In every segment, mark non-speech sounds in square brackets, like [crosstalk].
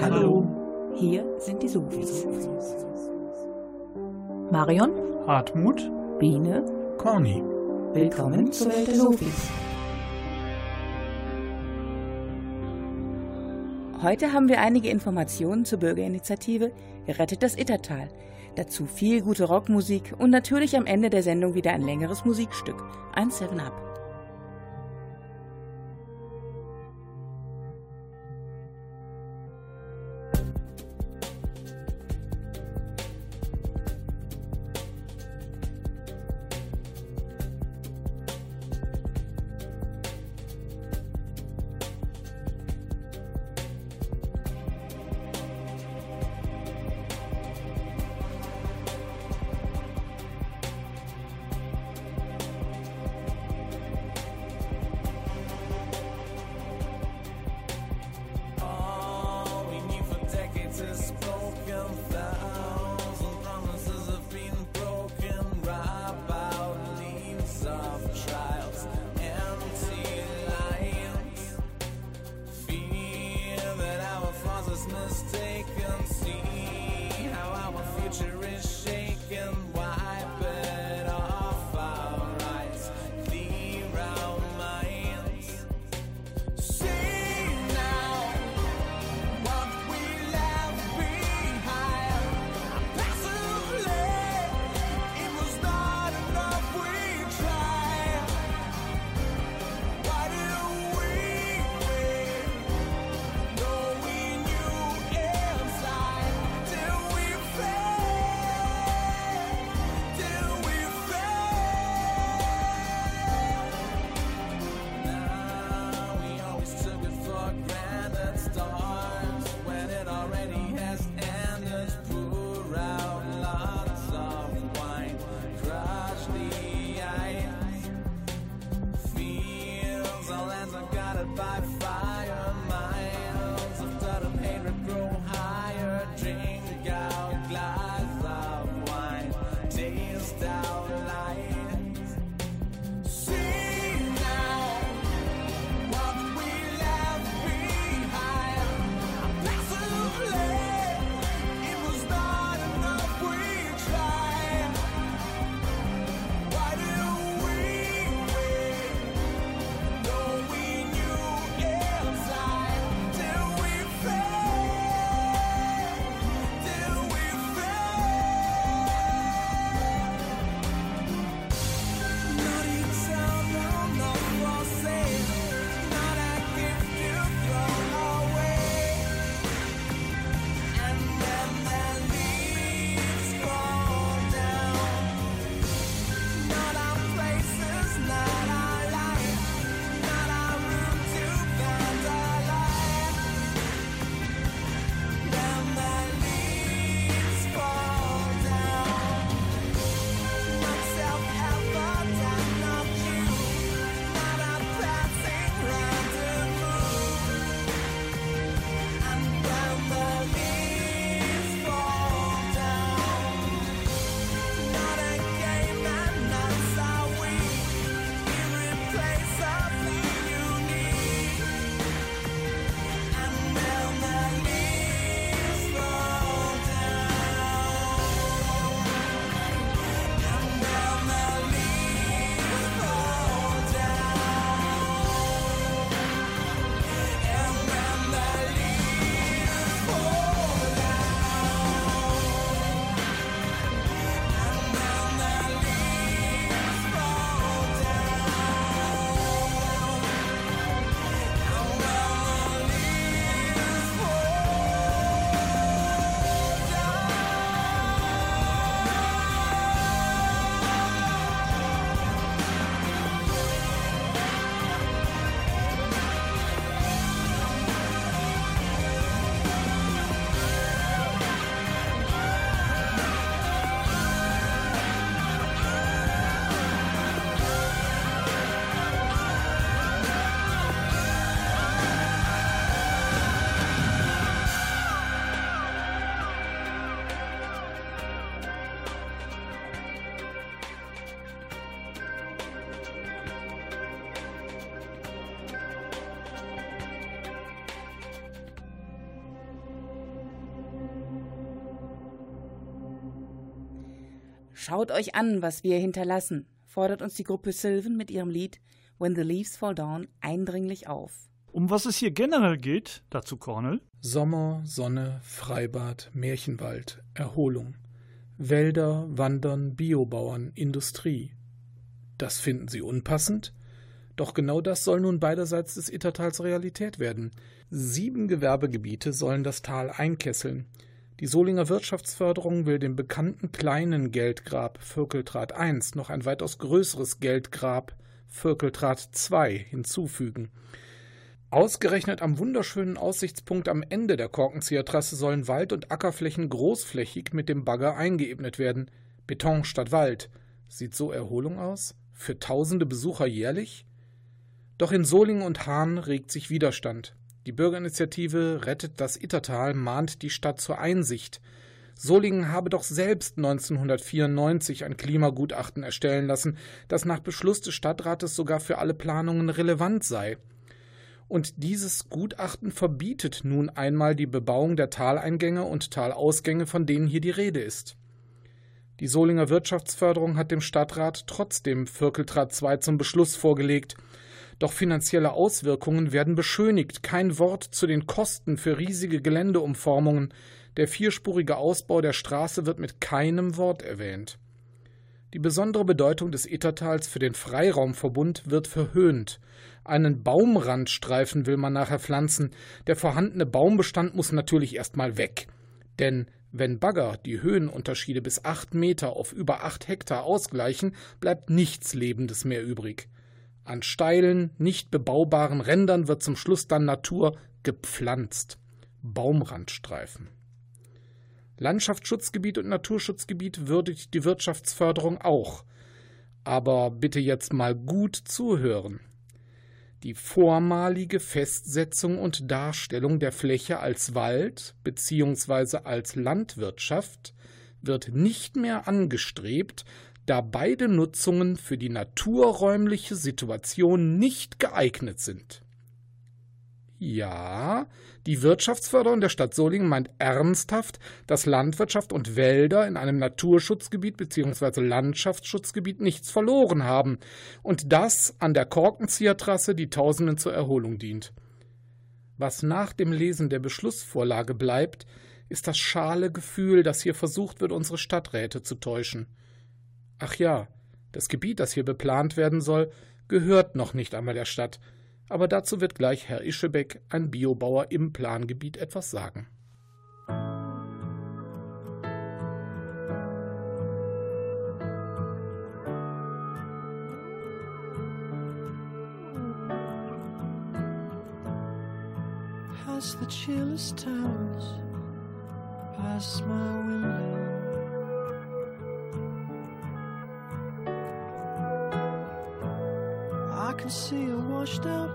Hallo. Hier sind die Sofis. Marion, Hartmut, Biene, Corny. willkommen zur Welt der Sofis. Heute haben wir einige Informationen zur Bürgerinitiative Rettet das Ittertal. Dazu viel gute Rockmusik und natürlich am Ende der Sendung wieder ein längeres Musikstück, ein 7-Up. Schaut euch an, was wir hinterlassen, fordert uns die Gruppe Sylvan mit ihrem Lied When the Leaves Fall Down eindringlich auf. Um was es hier generell geht, dazu Cornel. Sommer, Sonne, Freibad, Märchenwald, Erholung. Wälder, Wandern, Biobauern, Industrie. Das finden Sie unpassend? Doch genau das soll nun beiderseits des Ittertals Realität werden. Sieben Gewerbegebiete sollen das Tal einkesseln. Die Solinger Wirtschaftsförderung will dem bekannten kleinen Geldgrab Völkeltrat I noch ein weitaus größeres Geldgrab Völkeltrat II hinzufügen. Ausgerechnet am wunderschönen Aussichtspunkt am Ende der Korkenziehertrasse sollen Wald- und Ackerflächen großflächig mit dem Bagger eingeebnet werden. Beton statt Wald. Sieht so Erholung aus? Für tausende Besucher jährlich? Doch in Solingen und Hahn regt sich Widerstand. Die Bürgerinitiative Rettet das Ittertal mahnt die Stadt zur Einsicht. Solingen habe doch selbst 1994 ein Klimagutachten erstellen lassen, das nach Beschluss des Stadtrates sogar für alle Planungen relevant sei. Und dieses Gutachten verbietet nun einmal die Bebauung der Taleingänge und Talausgänge, von denen hier die Rede ist. Die Solinger Wirtschaftsförderung hat dem Stadtrat trotzdem Vierkeltrat II zum Beschluss vorgelegt. Doch finanzielle Auswirkungen werden beschönigt. Kein Wort zu den Kosten für riesige Geländeumformungen. Der vierspurige Ausbau der Straße wird mit keinem Wort erwähnt. Die besondere Bedeutung des Ittertals für den Freiraumverbund wird verhöhnt. Einen Baumrandstreifen will man nachher pflanzen. Der vorhandene Baumbestand muss natürlich erstmal weg. Denn wenn Bagger die Höhenunterschiede bis acht Meter auf über acht Hektar ausgleichen, bleibt nichts Lebendes mehr übrig. An steilen, nicht bebaubaren Rändern wird zum Schluss dann Natur gepflanzt. Baumrandstreifen. Landschaftsschutzgebiet und Naturschutzgebiet würdigt die Wirtschaftsförderung auch. Aber bitte jetzt mal gut zuhören. Die vormalige Festsetzung und Darstellung der Fläche als Wald bzw. als Landwirtschaft wird nicht mehr angestrebt, da beide Nutzungen für die naturräumliche Situation nicht geeignet sind. Ja, die Wirtschaftsförderung der Stadt Solingen meint ernsthaft, dass Landwirtschaft und Wälder in einem Naturschutzgebiet bzw. Landschaftsschutzgebiet nichts verloren haben und das an der Korkenziehertrasse die Tausenden zur Erholung dient. Was nach dem Lesen der Beschlussvorlage bleibt, ist das schale Gefühl, dass hier versucht wird, unsere Stadträte zu täuschen. Ach ja, das Gebiet, das hier beplant werden soll, gehört noch nicht einmal der Stadt, aber dazu wird gleich Herr Ischebeck, ein Biobauer im Plangebiet, etwas sagen. Past the chillest towns, past my window. Can see a washed out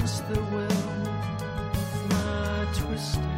against the will. Of my twisted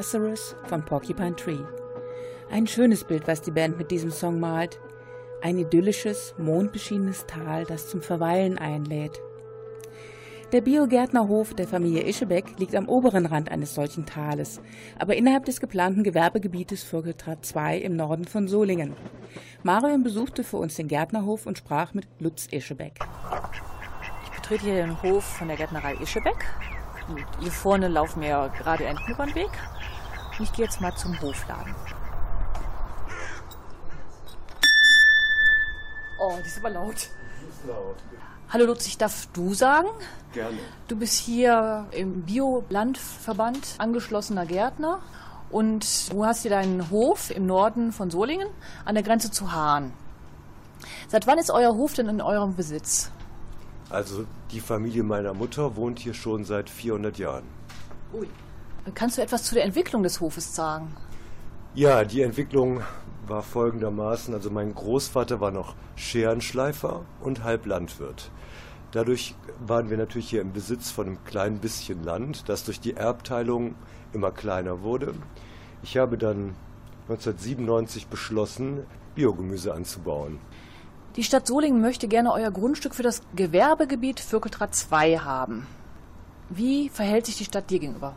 Lazarus von Porcupine Tree. Ein schönes Bild, was die Band mit diesem Song malt. Ein idyllisches, mondbeschienenes Tal, das zum Verweilen einlädt. Der Biogärtnerhof der Familie Ischebeck liegt am oberen Rand eines solchen Tales, aber innerhalb des geplanten Gewerbegebietes Vögeltrat 2 im Norden von Solingen. Marion besuchte für uns den Gärtnerhof und sprach mit Lutz Ischebeck. Ich betrete hier den Hof von der Gärtnerei Ischebeck. Hier vorne laufen wir gerade Enten über den Weg. Und ich gehe jetzt mal zum Hofladen. Oh, die ist aber laut. Hallo Lutz, ich darf du sagen. Gerne. Du bist hier im Biolandverband angeschlossener Gärtner und du hast hier deinen Hof im Norden von Solingen an der Grenze zu Hahn. Seit wann ist euer Hof denn in eurem Besitz? Also die Familie meiner Mutter wohnt hier schon seit 400 Jahren. Kannst du etwas zu der Entwicklung des Hofes sagen? Ja, die Entwicklung war folgendermaßen. Also mein Großvater war noch Scherenschleifer und Halblandwirt. Dadurch waren wir natürlich hier im Besitz von einem kleinen bisschen Land, das durch die Erbteilung immer kleiner wurde. Ich habe dann 1997 beschlossen, Biogemüse anzubauen. Die Stadt Solingen möchte gerne euer Grundstück für das Gewerbegebiet Vökeltrat 2 haben. Wie verhält sich die Stadt dir gegenüber?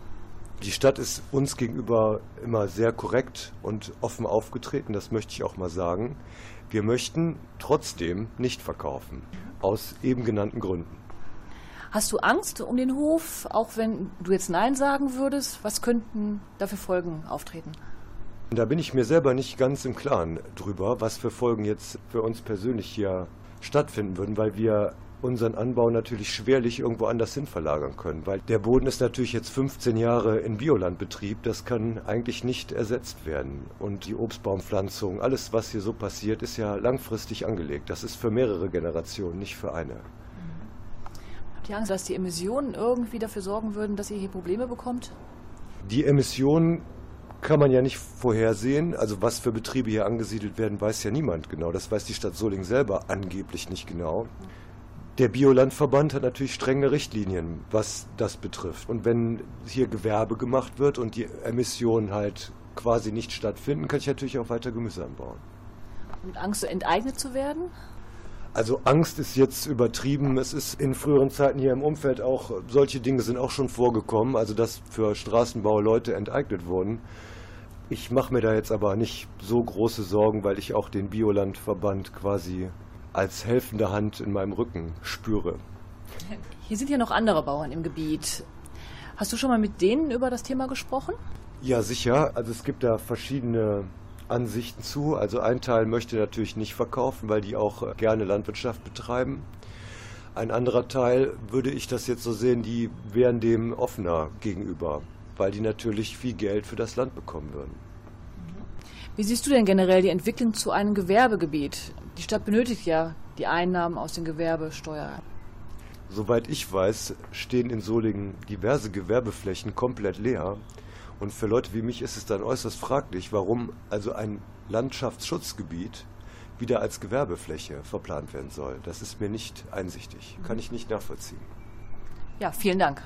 Die Stadt ist uns gegenüber immer sehr korrekt und offen aufgetreten, das möchte ich auch mal sagen. Wir möchten trotzdem nicht verkaufen, aus eben genannten Gründen. Hast du Angst um den Hof, auch wenn du jetzt Nein sagen würdest? Was könnten dafür Folgen auftreten? Da bin ich mir selber nicht ganz im Klaren drüber, was für Folgen jetzt für uns persönlich hier stattfinden würden, weil wir unseren Anbau natürlich schwerlich irgendwo anders hin verlagern können, weil der Boden ist natürlich jetzt 15 Jahre in Biolandbetrieb, das kann eigentlich nicht ersetzt werden. Und die Obstbaumpflanzung, alles was hier so passiert, ist ja langfristig angelegt. Das ist für mehrere Generationen, nicht für eine. Habt ihr Angst, dass die Emissionen irgendwie dafür sorgen würden, dass ihr hier Probleme bekommt? Die Emissionen kann man ja nicht vorhersehen. Also was für Betriebe hier angesiedelt werden, weiß ja niemand genau. Das weiß die Stadt Solingen selber angeblich nicht genau. Der Biolandverband hat natürlich strenge Richtlinien, was das betrifft. Und wenn hier Gewerbe gemacht wird und die Emissionen halt quasi nicht stattfinden, kann ich natürlich auch weiter Gemüse anbauen. Und Angst, enteignet zu werden? Also Angst ist jetzt übertrieben. Es ist in früheren Zeiten hier im Umfeld auch, solche Dinge sind auch schon vorgekommen, also dass für Straßenbau Leute enteignet wurden. Ich mache mir da jetzt aber nicht so große Sorgen, weil ich auch den Biolandverband quasi als helfende Hand in meinem Rücken spüre. Hier sind ja noch andere Bauern im Gebiet. Hast du schon mal mit denen über das Thema gesprochen? Ja, sicher. Also es gibt da verschiedene Ansichten zu. Also ein Teil möchte natürlich nicht verkaufen, weil die auch gerne Landwirtschaft betreiben. Ein anderer Teil würde ich das jetzt so sehen, die wären dem offener gegenüber, weil die natürlich viel Geld für das Land bekommen würden. Wie siehst du denn generell die Entwicklung zu einem Gewerbegebiet? Die Stadt benötigt ja die Einnahmen aus den Gewerbesteuern. Soweit ich weiß, stehen in Solingen diverse Gewerbeflächen komplett leer. Und für Leute wie mich ist es dann äußerst fraglich, warum also ein Landschaftsschutzgebiet wieder als Gewerbefläche verplant werden soll. Das ist mir nicht einsichtig, kann ich nicht nachvollziehen. Ja, vielen Dank.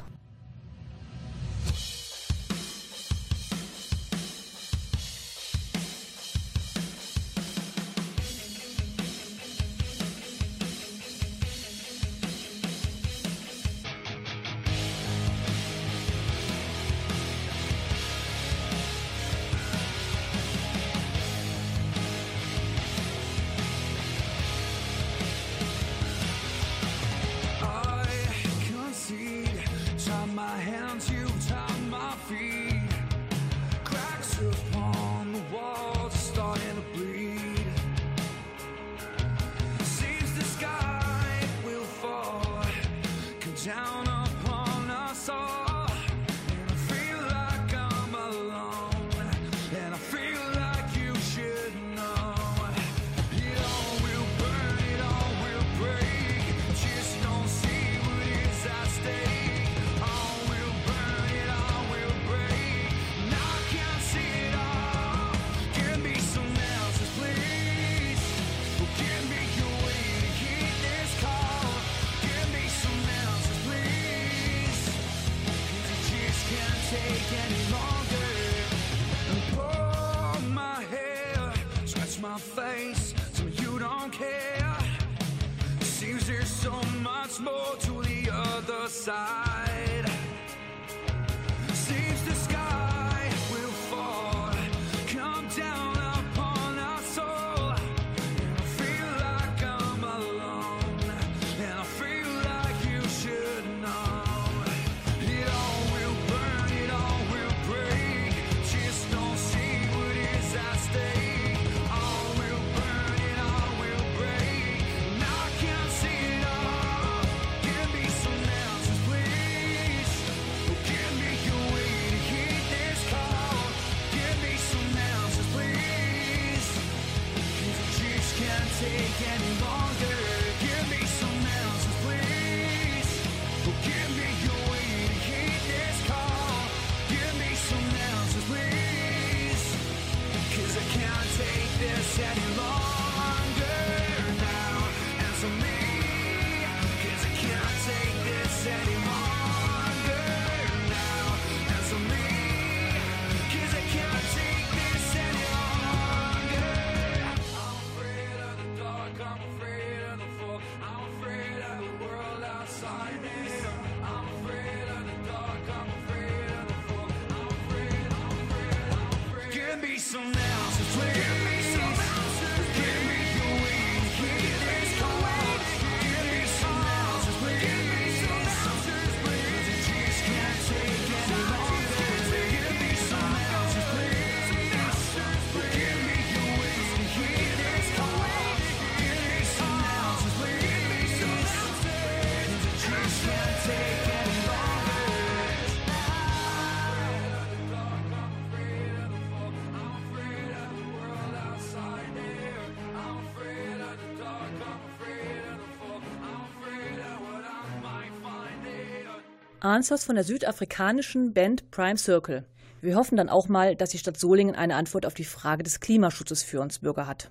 Answers von der südafrikanischen Band Prime Circle. Wir hoffen dann auch mal, dass die Stadt Solingen eine Antwort auf die Frage des Klimaschutzes für uns Bürger hat.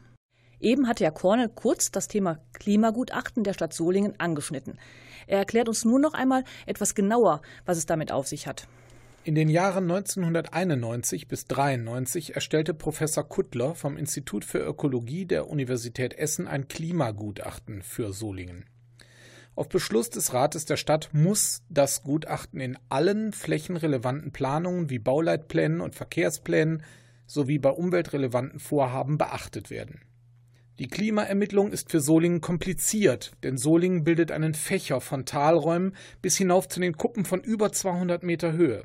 Eben hatte ja Cornel kurz das Thema Klimagutachten der Stadt Solingen angeschnitten. Er erklärt uns nun noch einmal etwas genauer, was es damit auf sich hat. In den Jahren 1991 bis 93 erstellte Professor Kuttler vom Institut für Ökologie der Universität Essen ein Klimagutachten für Solingen. Auf Beschluss des Rates der Stadt muss das Gutachten in allen flächenrelevanten Planungen wie Bauleitplänen und Verkehrsplänen sowie bei umweltrelevanten Vorhaben beachtet werden. Die Klimaermittlung ist für Solingen kompliziert, denn Solingen bildet einen Fächer von Talräumen bis hinauf zu den Kuppen von über 200 Meter Höhe.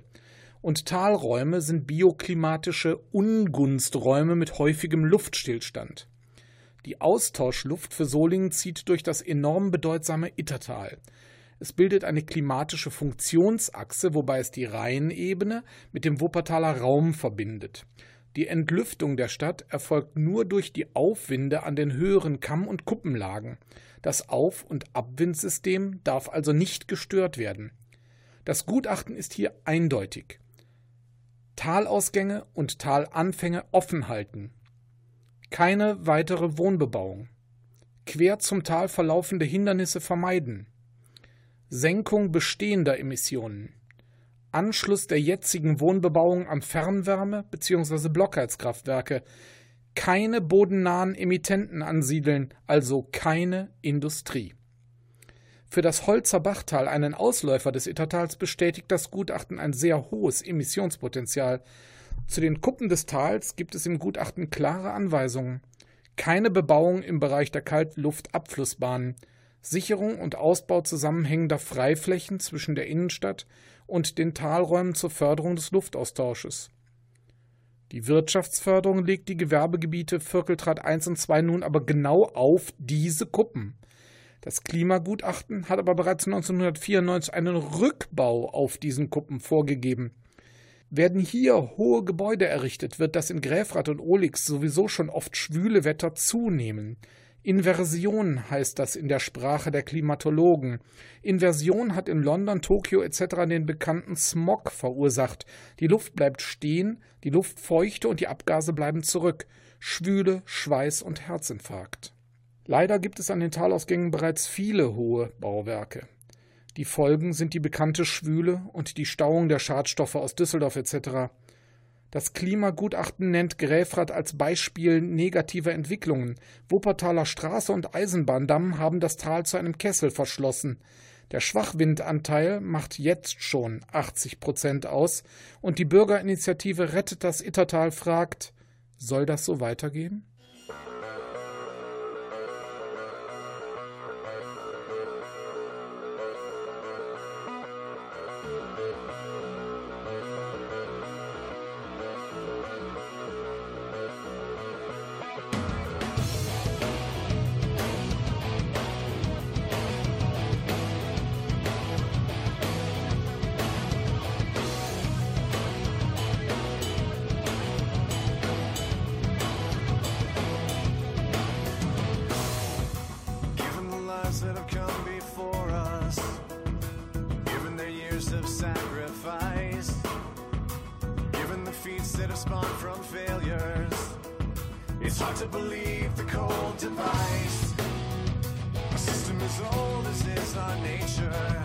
Und Talräume sind bioklimatische Ungunsträume mit häufigem Luftstillstand. Die Austauschluft für Solingen zieht durch das enorm bedeutsame Ittertal. Es bildet eine klimatische Funktionsachse, wobei es die Rheinebene mit dem Wuppertaler Raum verbindet. Die Entlüftung der Stadt erfolgt nur durch die Aufwinde an den höheren Kamm- und Kuppenlagen. Das Auf- und Abwindsystem darf also nicht gestört werden. Das Gutachten ist hier eindeutig. Talausgänge und Talanfänge offen halten. Keine weitere Wohnbebauung. Quer zum Tal verlaufende Hindernisse vermeiden. Senkung bestehender Emissionen. Anschluss der jetzigen Wohnbebauung an Fernwärme bzw. Blockheizkraftwerke. Keine bodennahen Emittenten ansiedeln, also keine Industrie. Für das Holzer Bachtal, einen Ausläufer des Ittertals, bestätigt das Gutachten ein sehr hohes Emissionspotenzial. Zu den Kuppen des Tals gibt es im Gutachten klare Anweisungen. Keine Bebauung im Bereich der Kaltluftabflussbahnen. Sicherung und Ausbau zusammenhängender Freiflächen zwischen der Innenstadt und den Talräumen zur Förderung des Luftaustausches. Die Wirtschaftsförderung legt die Gewerbegebiete Vierkeltrat 1 und 2 nun aber genau auf diese Kuppen. Das Klimagutachten hat aber bereits 1994 einen Rückbau auf diesen Kuppen vorgegeben. Werden hier hohe Gebäude errichtet, wird das in Gräfrath und Olix sowieso schon oft schwüle Wetter zunehmen. Inversion heißt das in der Sprache der Klimatologen. Inversion hat in London, Tokio etc. den bekannten Smog verursacht. Die Luft bleibt stehen, die Luft feuchte und die Abgase bleiben zurück. Schwüle, Schweiß und Herzinfarkt. Leider gibt es an den Talausgängen bereits viele hohe Bauwerke. Die Folgen sind die bekannte Schwüle und die Stauung der Schadstoffe aus Düsseldorf etc. Das Klimagutachten nennt Gräfrath als Beispiel negativer Entwicklungen. Wuppertaler Straße und Eisenbahndamm haben das Tal zu einem Kessel verschlossen. Der Schwachwindanteil macht jetzt schon 80 Prozent aus und die Bürgerinitiative Rettet das Ittertal fragt, soll das so weitergehen? Hard to believe the cold device. A system as old as is our nature,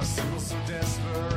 a symbol so desperate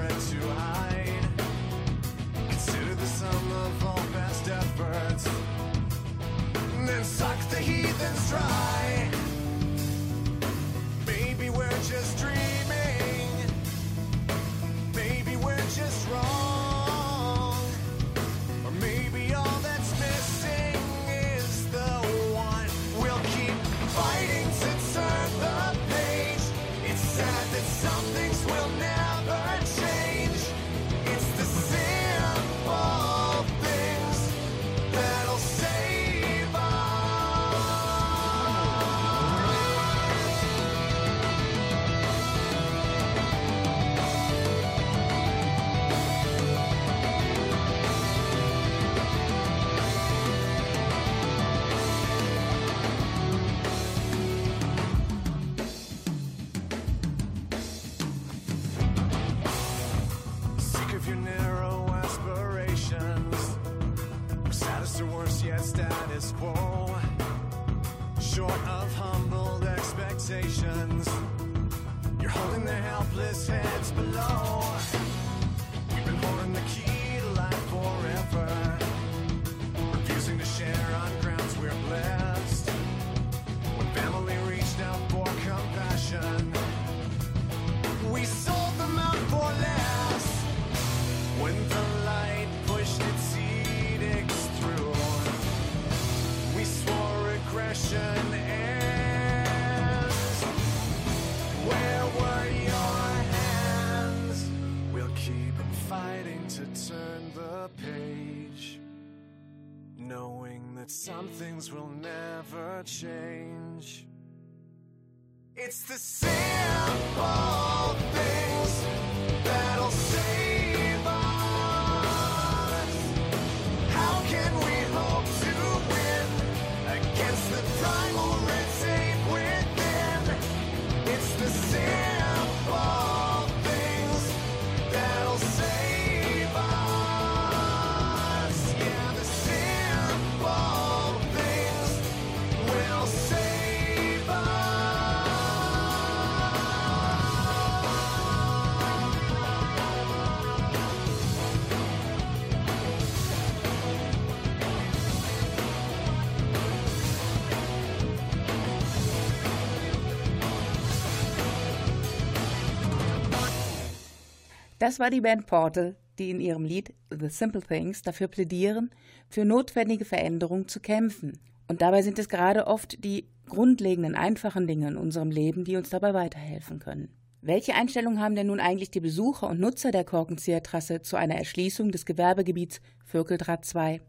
helpless heads below. Things will never change. It's the simple Das war die Band Portal, die in ihrem Lied The Simple Things dafür plädieren, für notwendige Veränderungen zu kämpfen. Und dabei sind es gerade oft die grundlegenden, einfachen Dinge in unserem Leben, die uns dabei weiterhelfen können. Welche Einstellung haben denn nun eigentlich die Besucher und Nutzer der Korkenziehertrasse zu einer Erschließung des Gewerbegebiets Völkeldraht 2?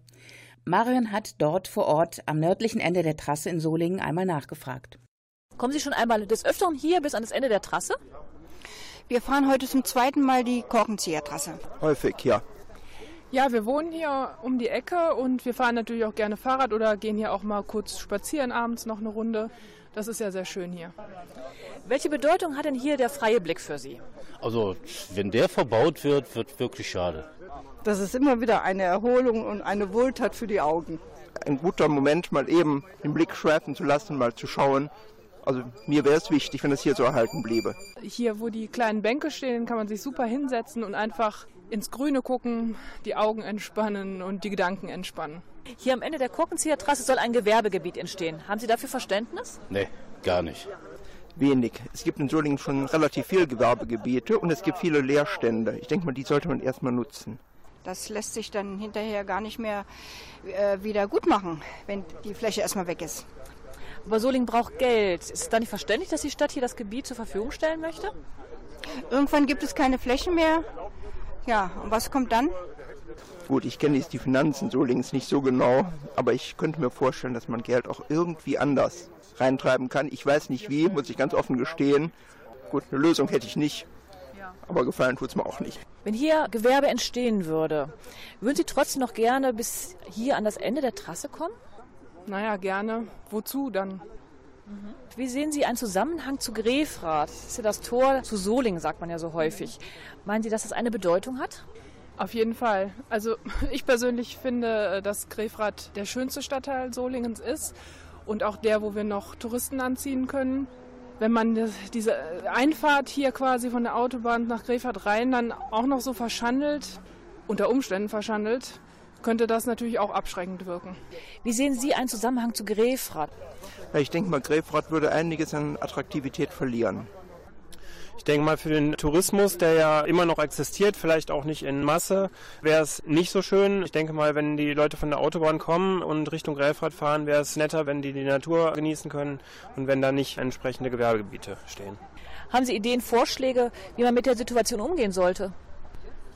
Marion hat dort vor Ort am nördlichen Ende der Trasse in Solingen einmal nachgefragt. Kommen Sie schon einmal des Öfteren hier bis an das Ende der Trasse? Wir fahren heute zum zweiten Mal die Korkenziehertrasse. Häufig, ja. Ja, wir wohnen hier um die Ecke und wir fahren natürlich auch gerne Fahrrad oder gehen hier auch mal kurz spazieren abends noch eine Runde. Das ist ja sehr schön hier. Welche Bedeutung hat denn hier der freie Blick für Sie? Also, wenn der verbaut wird, wird wirklich schade. Das ist immer wieder eine Erholung und eine Wohltat für die Augen. Ein guter Moment, mal eben den Blick schweifen zu lassen, mal zu schauen. Also mir wäre es wichtig, wenn es hier so erhalten bliebe. Hier, wo die kleinen Bänke stehen, kann man sich super hinsetzen und einfach ins Grüne gucken, die Augen entspannen und die Gedanken entspannen. Hier am Ende der Korkenziehertrasse soll ein Gewerbegebiet entstehen. Haben Sie dafür Verständnis? Nee, gar nicht. Wenig. Es gibt in Solingen schon relativ viele Gewerbegebiete und es gibt viele Leerstände. Ich denke mal, die sollte man erstmal nutzen. Das lässt sich dann hinterher gar nicht mehr äh, wieder gut machen, wenn die Fläche erstmal weg ist. Aber Solingen braucht Geld. Ist es dann nicht verständlich, dass die Stadt hier das Gebiet zur Verfügung stellen möchte? Irgendwann gibt es keine Fläche mehr. Ja, und was kommt dann? Gut, ich kenne jetzt die Finanzen Solingens nicht so genau, aber ich könnte mir vorstellen, dass man Geld auch irgendwie anders reintreiben kann. Ich weiß nicht wie, muss ich ganz offen gestehen. Gut, eine Lösung hätte ich nicht, aber gefallen tut es mir auch nicht. Wenn hier Gewerbe entstehen würde, würden Sie trotzdem noch gerne bis hier an das Ende der Trasse kommen? Naja, gerne. Wozu dann? Wie sehen Sie einen Zusammenhang zu Grefrath? Das ist ja das Tor zu Solingen, sagt man ja so häufig. Meinen Sie, dass das eine Bedeutung hat? Auf jeden Fall. Also [laughs] ich persönlich finde, dass Grefrath der schönste Stadtteil Solingens ist und auch der, wo wir noch Touristen anziehen können. Wenn man diese Einfahrt hier quasi von der Autobahn nach Grefrath rein dann auch noch so verschandelt, unter Umständen verschandelt, könnte das natürlich auch abschreckend wirken. Wie sehen Sie einen Zusammenhang zu Grefrath? Ja, ich denke mal, Grefrath würde einiges an Attraktivität verlieren. Ich denke mal, für den Tourismus, der ja immer noch existiert, vielleicht auch nicht in Masse, wäre es nicht so schön. Ich denke mal, wenn die Leute von der Autobahn kommen und Richtung Grefrath fahren, wäre es netter, wenn die die Natur genießen können und wenn da nicht entsprechende Gewerbegebiete stehen. Haben Sie Ideen, Vorschläge, wie man mit der Situation umgehen sollte?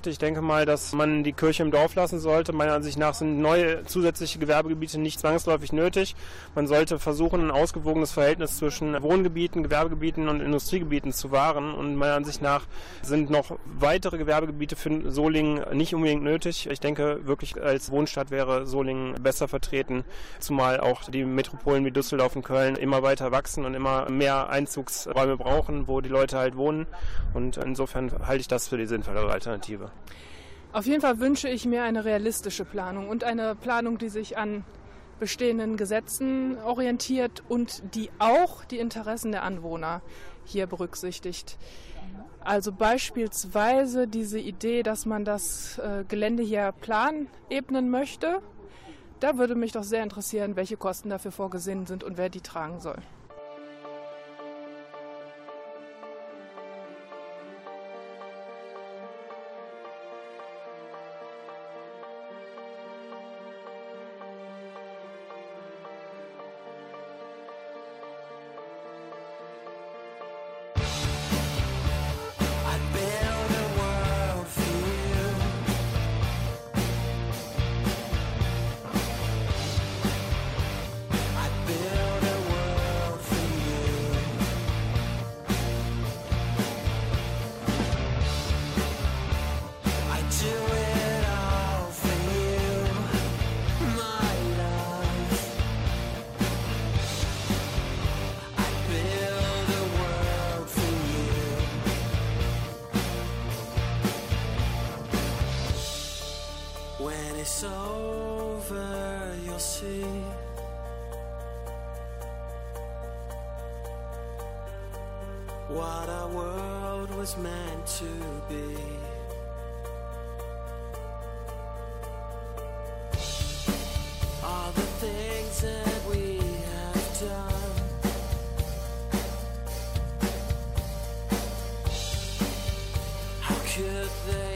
Ich denke mal, dass man die Kirche im Dorf lassen sollte. Meiner Ansicht nach sind neue zusätzliche Gewerbegebiete nicht zwangsläufig nötig. Man sollte versuchen, ein ausgewogenes Verhältnis zwischen Wohngebieten, Gewerbegebieten und Industriegebieten zu wahren. Und meiner Ansicht nach sind noch weitere Gewerbegebiete für Solingen nicht unbedingt nötig. Ich denke, wirklich als Wohnstadt wäre Solingen besser vertreten, zumal auch die Metropolen wie Düsseldorf und Köln immer weiter wachsen und immer mehr Einzugsräume brauchen, wo die Leute halt wohnen. Und insofern halte ich das für die sinnvollere Alternative. Auf jeden Fall wünsche ich mir eine realistische Planung und eine Planung, die sich an bestehenden Gesetzen orientiert und die auch die Interessen der Anwohner hier berücksichtigt. Also beispielsweise diese Idee, dass man das äh, Gelände hier planebnen möchte. Da würde mich doch sehr interessieren, welche Kosten dafür vorgesehen sind und wer die tragen soll. Could they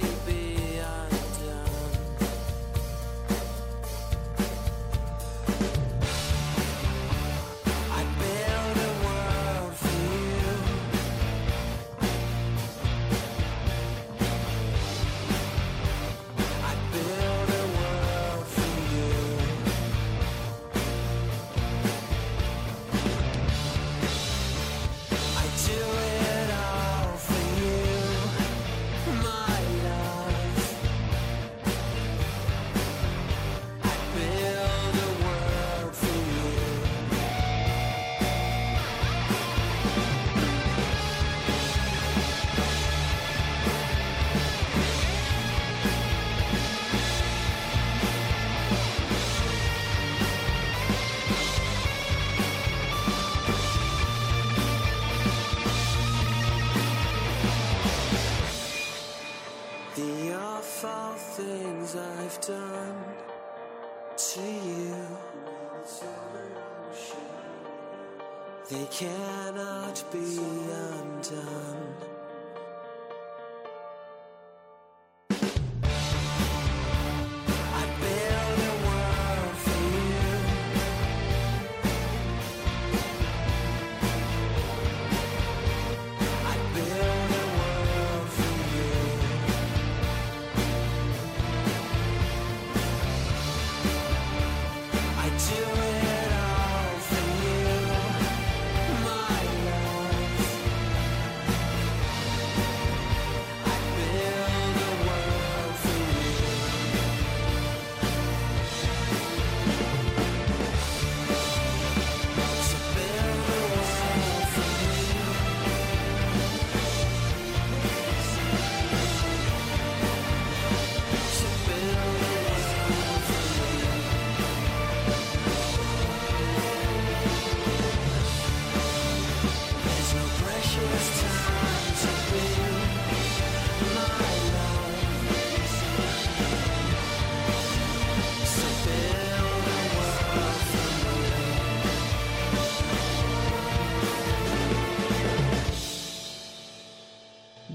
I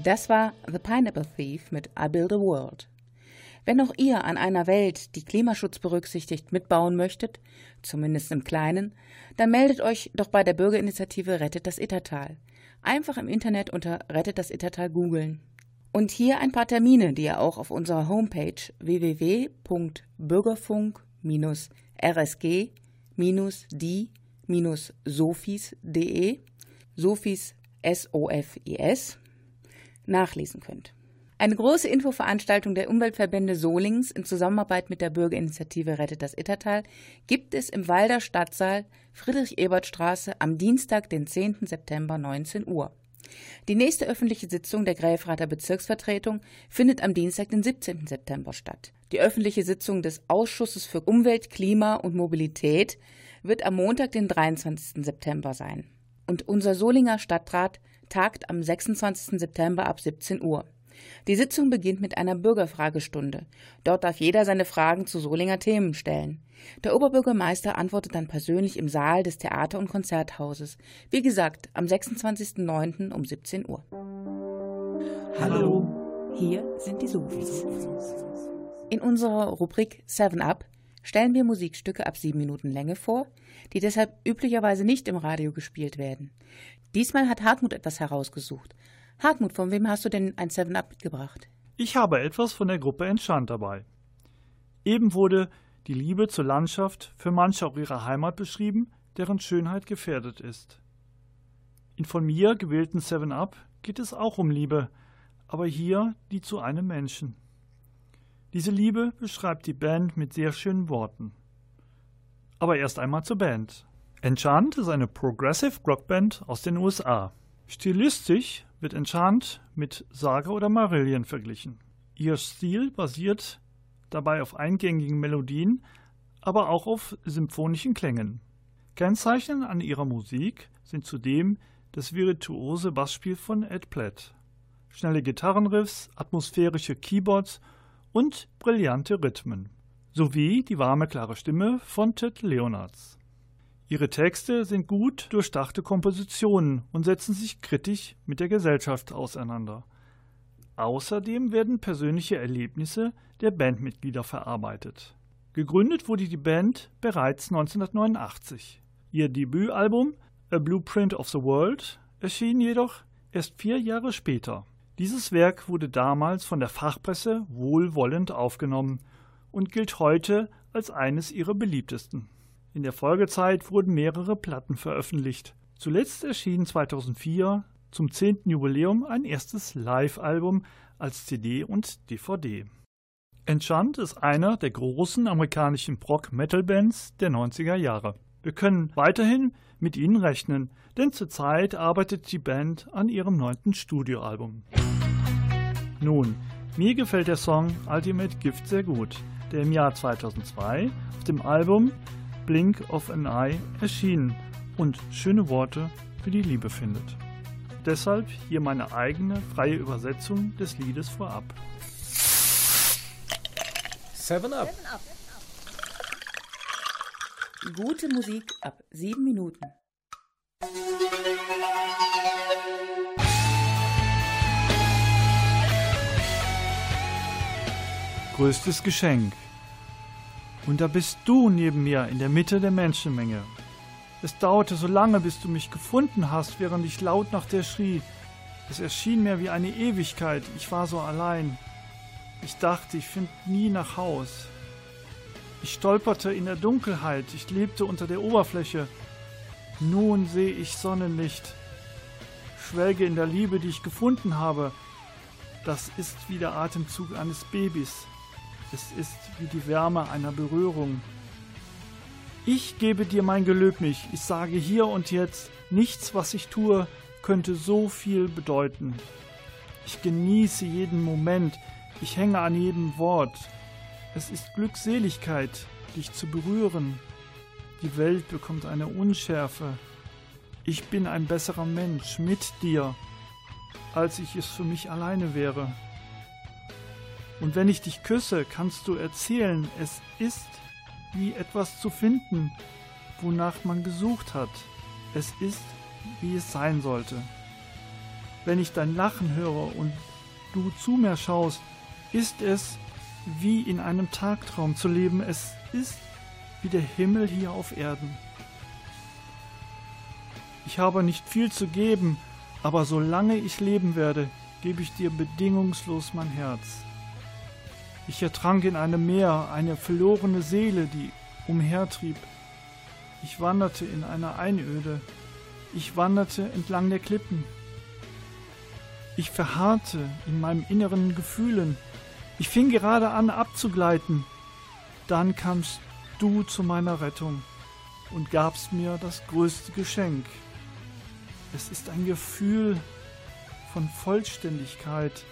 Das war The Pineapple Thief mit I Build a World. Wenn auch ihr an einer Welt, die Klimaschutz berücksichtigt, mitbauen möchtet, zumindest im Kleinen, dann meldet euch doch bei der Bürgerinitiative Rettet das Ittertal. Einfach im Internet unter Rettet das Ittertal googeln. Und hier ein paar Termine, die ihr auch auf unserer Homepage www.bürgerfunk-rsg-die-sofis.de Sofis S-O-F-I-S nachlesen könnt. Eine große Infoveranstaltung der Umweltverbände Solings in Zusammenarbeit mit der Bürgerinitiative Rettet das Ittertal gibt es im Walder Stadtsaal Friedrich-Ebert-Straße am Dienstag, den 10. September 19 Uhr. Die nächste öffentliche Sitzung der Greifrater Bezirksvertretung findet am Dienstag, den 17. September statt. Die öffentliche Sitzung des Ausschusses für Umwelt, Klima und Mobilität wird am Montag, den 23. September sein. Und unser Solinger Stadtrat tagt am 26. September ab 17 Uhr. Die Sitzung beginnt mit einer Bürgerfragestunde. Dort darf jeder seine Fragen zu Solinger Themen stellen. Der Oberbürgermeister antwortet dann persönlich im Saal des Theater- und Konzerthauses. Wie gesagt, am 26.09. um 17 Uhr. Hallo. Hier sind die Sofis. In unserer Rubrik 7 Up stellen wir Musikstücke ab sieben Minuten Länge vor, die deshalb üblicherweise nicht im Radio gespielt werden. Diesmal hat Hartmut etwas herausgesucht. Hartmut, von wem hast du denn ein 7 Up mitgebracht? Ich habe etwas von der Gruppe Enchant dabei. Eben wurde die Liebe zur Landschaft für manche auch ihre Heimat beschrieben, deren Schönheit gefährdet ist. In von mir gewählten 7 Up geht es auch um Liebe, aber hier die zu einem Menschen. Diese Liebe beschreibt die Band mit sehr schönen Worten. Aber erst einmal zur Band. Enchant ist eine Progressive Rockband aus den USA. Stilistisch wird Enchant mit Saga oder Marillion verglichen. Ihr Stil basiert dabei auf eingängigen Melodien, aber auch auf symphonischen Klängen. Kennzeichnend an ihrer Musik sind zudem das virtuose Bassspiel von Ed Platt, schnelle Gitarrenriffs, atmosphärische Keyboards und brillante Rhythmen, sowie die warme, klare Stimme von Ted Leonards. Ihre Texte sind gut durchdachte Kompositionen und setzen sich kritisch mit der Gesellschaft auseinander. Außerdem werden persönliche Erlebnisse der Bandmitglieder verarbeitet. Gegründet wurde die Band bereits 1989. Ihr Debütalbum A Blueprint of the World erschien jedoch erst vier Jahre später. Dieses Werk wurde damals von der Fachpresse wohlwollend aufgenommen und gilt heute als eines ihrer beliebtesten. In der Folgezeit wurden mehrere Platten veröffentlicht. Zuletzt erschien 2004 zum 10. Jubiläum ein erstes Live-Album als CD und DVD. Enchant ist einer der großen amerikanischen Prog-Metal-Bands der 90er Jahre. Wir können weiterhin mit ihnen rechnen, denn zurzeit arbeitet die Band an ihrem neunten Studioalbum. Nun, mir gefällt der Song Ultimate Gift sehr gut, der im Jahr 2002 auf dem Album Blink of an Eye erschienen und schöne Worte für die Liebe findet. Deshalb hier meine eigene freie Übersetzung des Liedes vorab. 7 Up. Gute Musik ab sieben Minuten. Größtes Geschenk. Und da bist du neben mir in der Mitte der Menschenmenge. Es dauerte so lange, bis du mich gefunden hast, während ich laut nach dir schrie. Es erschien mir wie eine Ewigkeit. Ich war so allein. Ich dachte, ich finde nie nach Haus. Ich stolperte in der Dunkelheit. Ich lebte unter der Oberfläche. Nun sehe ich Sonnenlicht. Schwelge in der Liebe, die ich gefunden habe. Das ist wie der Atemzug eines Babys. Es ist wie die Wärme einer Berührung. Ich gebe dir mein Gelöbnis. Ich sage hier und jetzt, nichts, was ich tue, könnte so viel bedeuten. Ich genieße jeden Moment. Ich hänge an jedem Wort. Es ist Glückseligkeit, dich zu berühren. Die Welt bekommt eine Unschärfe. Ich bin ein besserer Mensch mit dir, als ich es für mich alleine wäre. Und wenn ich dich küsse, kannst du erzählen, es ist wie etwas zu finden, wonach man gesucht hat. Es ist, wie es sein sollte. Wenn ich dein Lachen höre und du zu mir schaust, ist es wie in einem Tagtraum zu leben. Es ist wie der Himmel hier auf Erden. Ich habe nicht viel zu geben, aber solange ich leben werde, gebe ich dir bedingungslos mein Herz. Ich ertrank in einem Meer, eine verlorene Seele, die umhertrieb. Ich wanderte in einer Einöde. Ich wanderte entlang der Klippen. Ich verharrte in meinem inneren Gefühlen. Ich fing gerade an abzugleiten. Dann kamst du zu meiner Rettung und gabst mir das größte Geschenk. Es ist ein Gefühl von Vollständigkeit.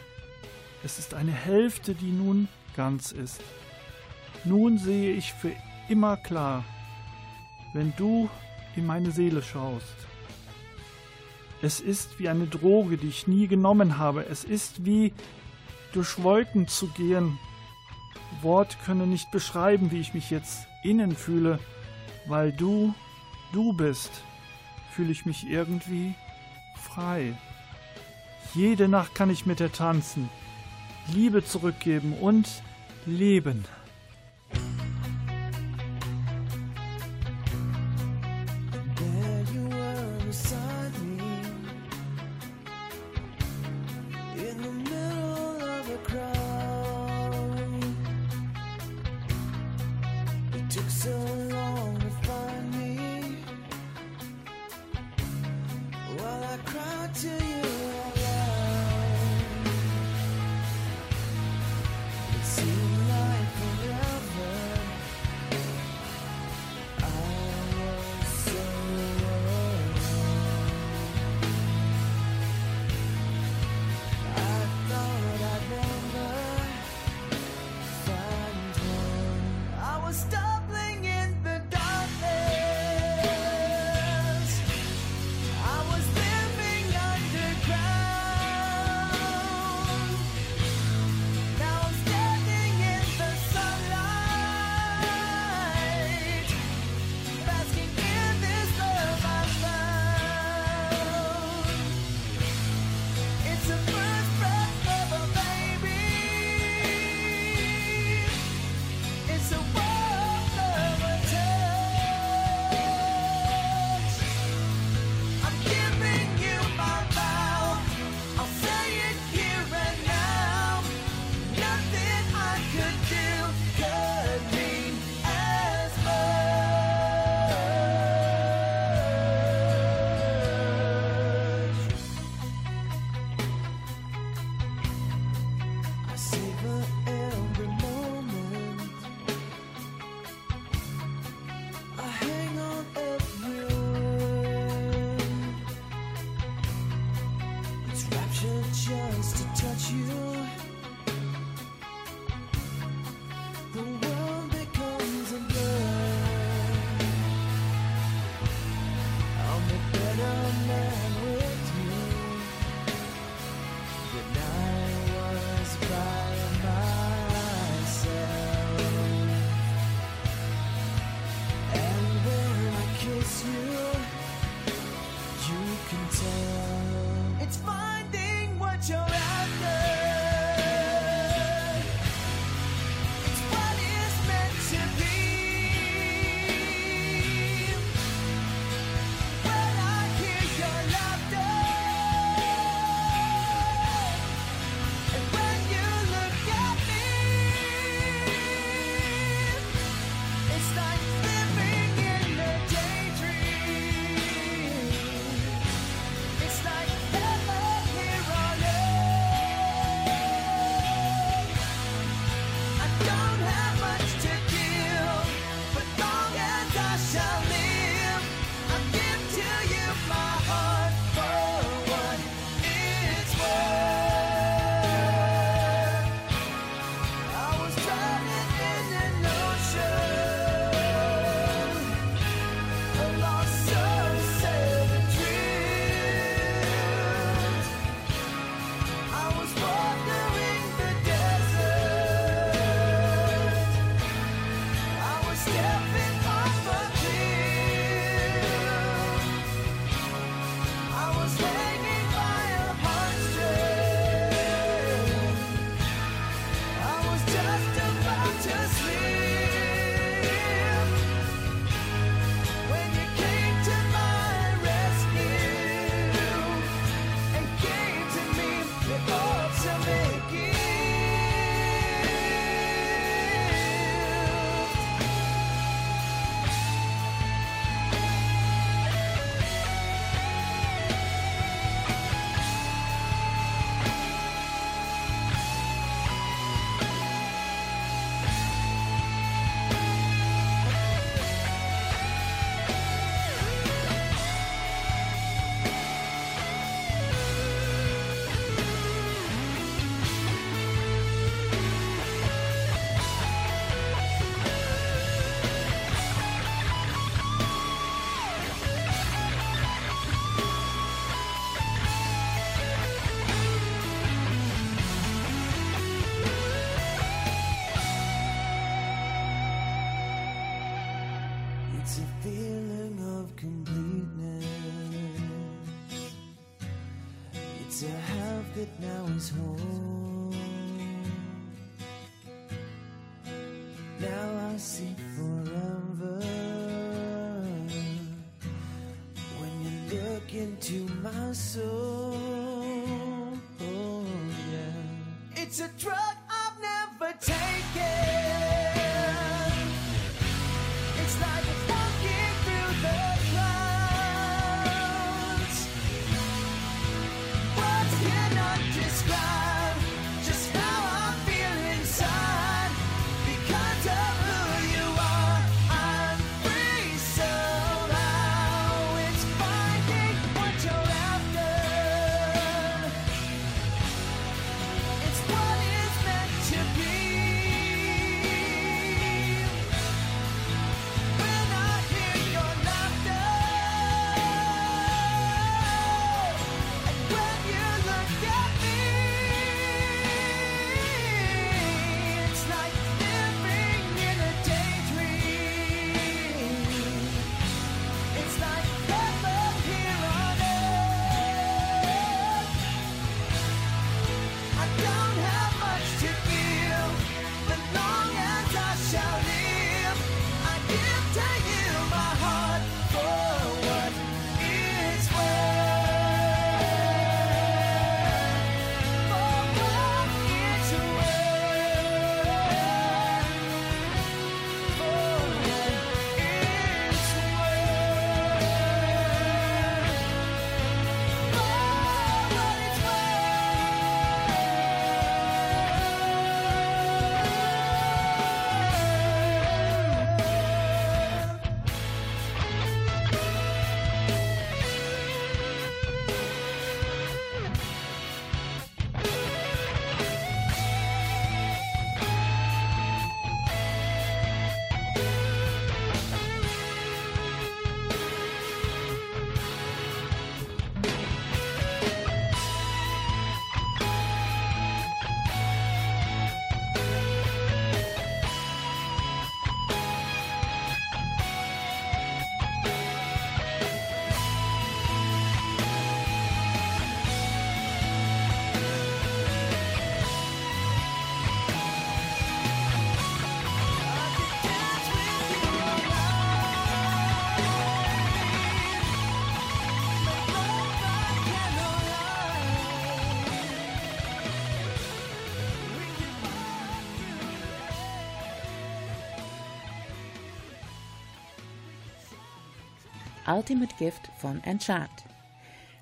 Es ist eine Hälfte, die nun ganz ist. Nun sehe ich für immer klar, wenn du in meine Seele schaust. Es ist wie eine Droge, die ich nie genommen habe. Es ist wie durch Wolken zu gehen. Wort können nicht beschreiben, wie ich mich jetzt innen fühle, weil du, du bist, fühle ich mich irgendwie frei. Jede Nacht kann ich mit dir tanzen, Liebe zurückgeben und leben. that now is whole. Now I see forever. When you look into my soul. Ultimate Gift von Enchant.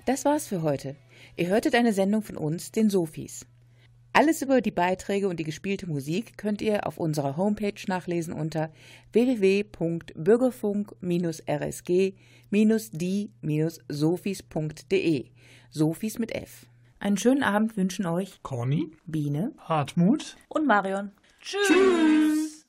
Das war's für heute. Ihr hörtet eine Sendung von uns, den Sophies. Alles über die Beiträge und die gespielte Musik könnt ihr auf unserer Homepage nachlesen unter www.bürgerfunk-rsg-die-sophies.de. Sophies mit F. Einen schönen Abend wünschen euch Conny, Biene, Hartmut und Marion. Tschüss. Tschüss.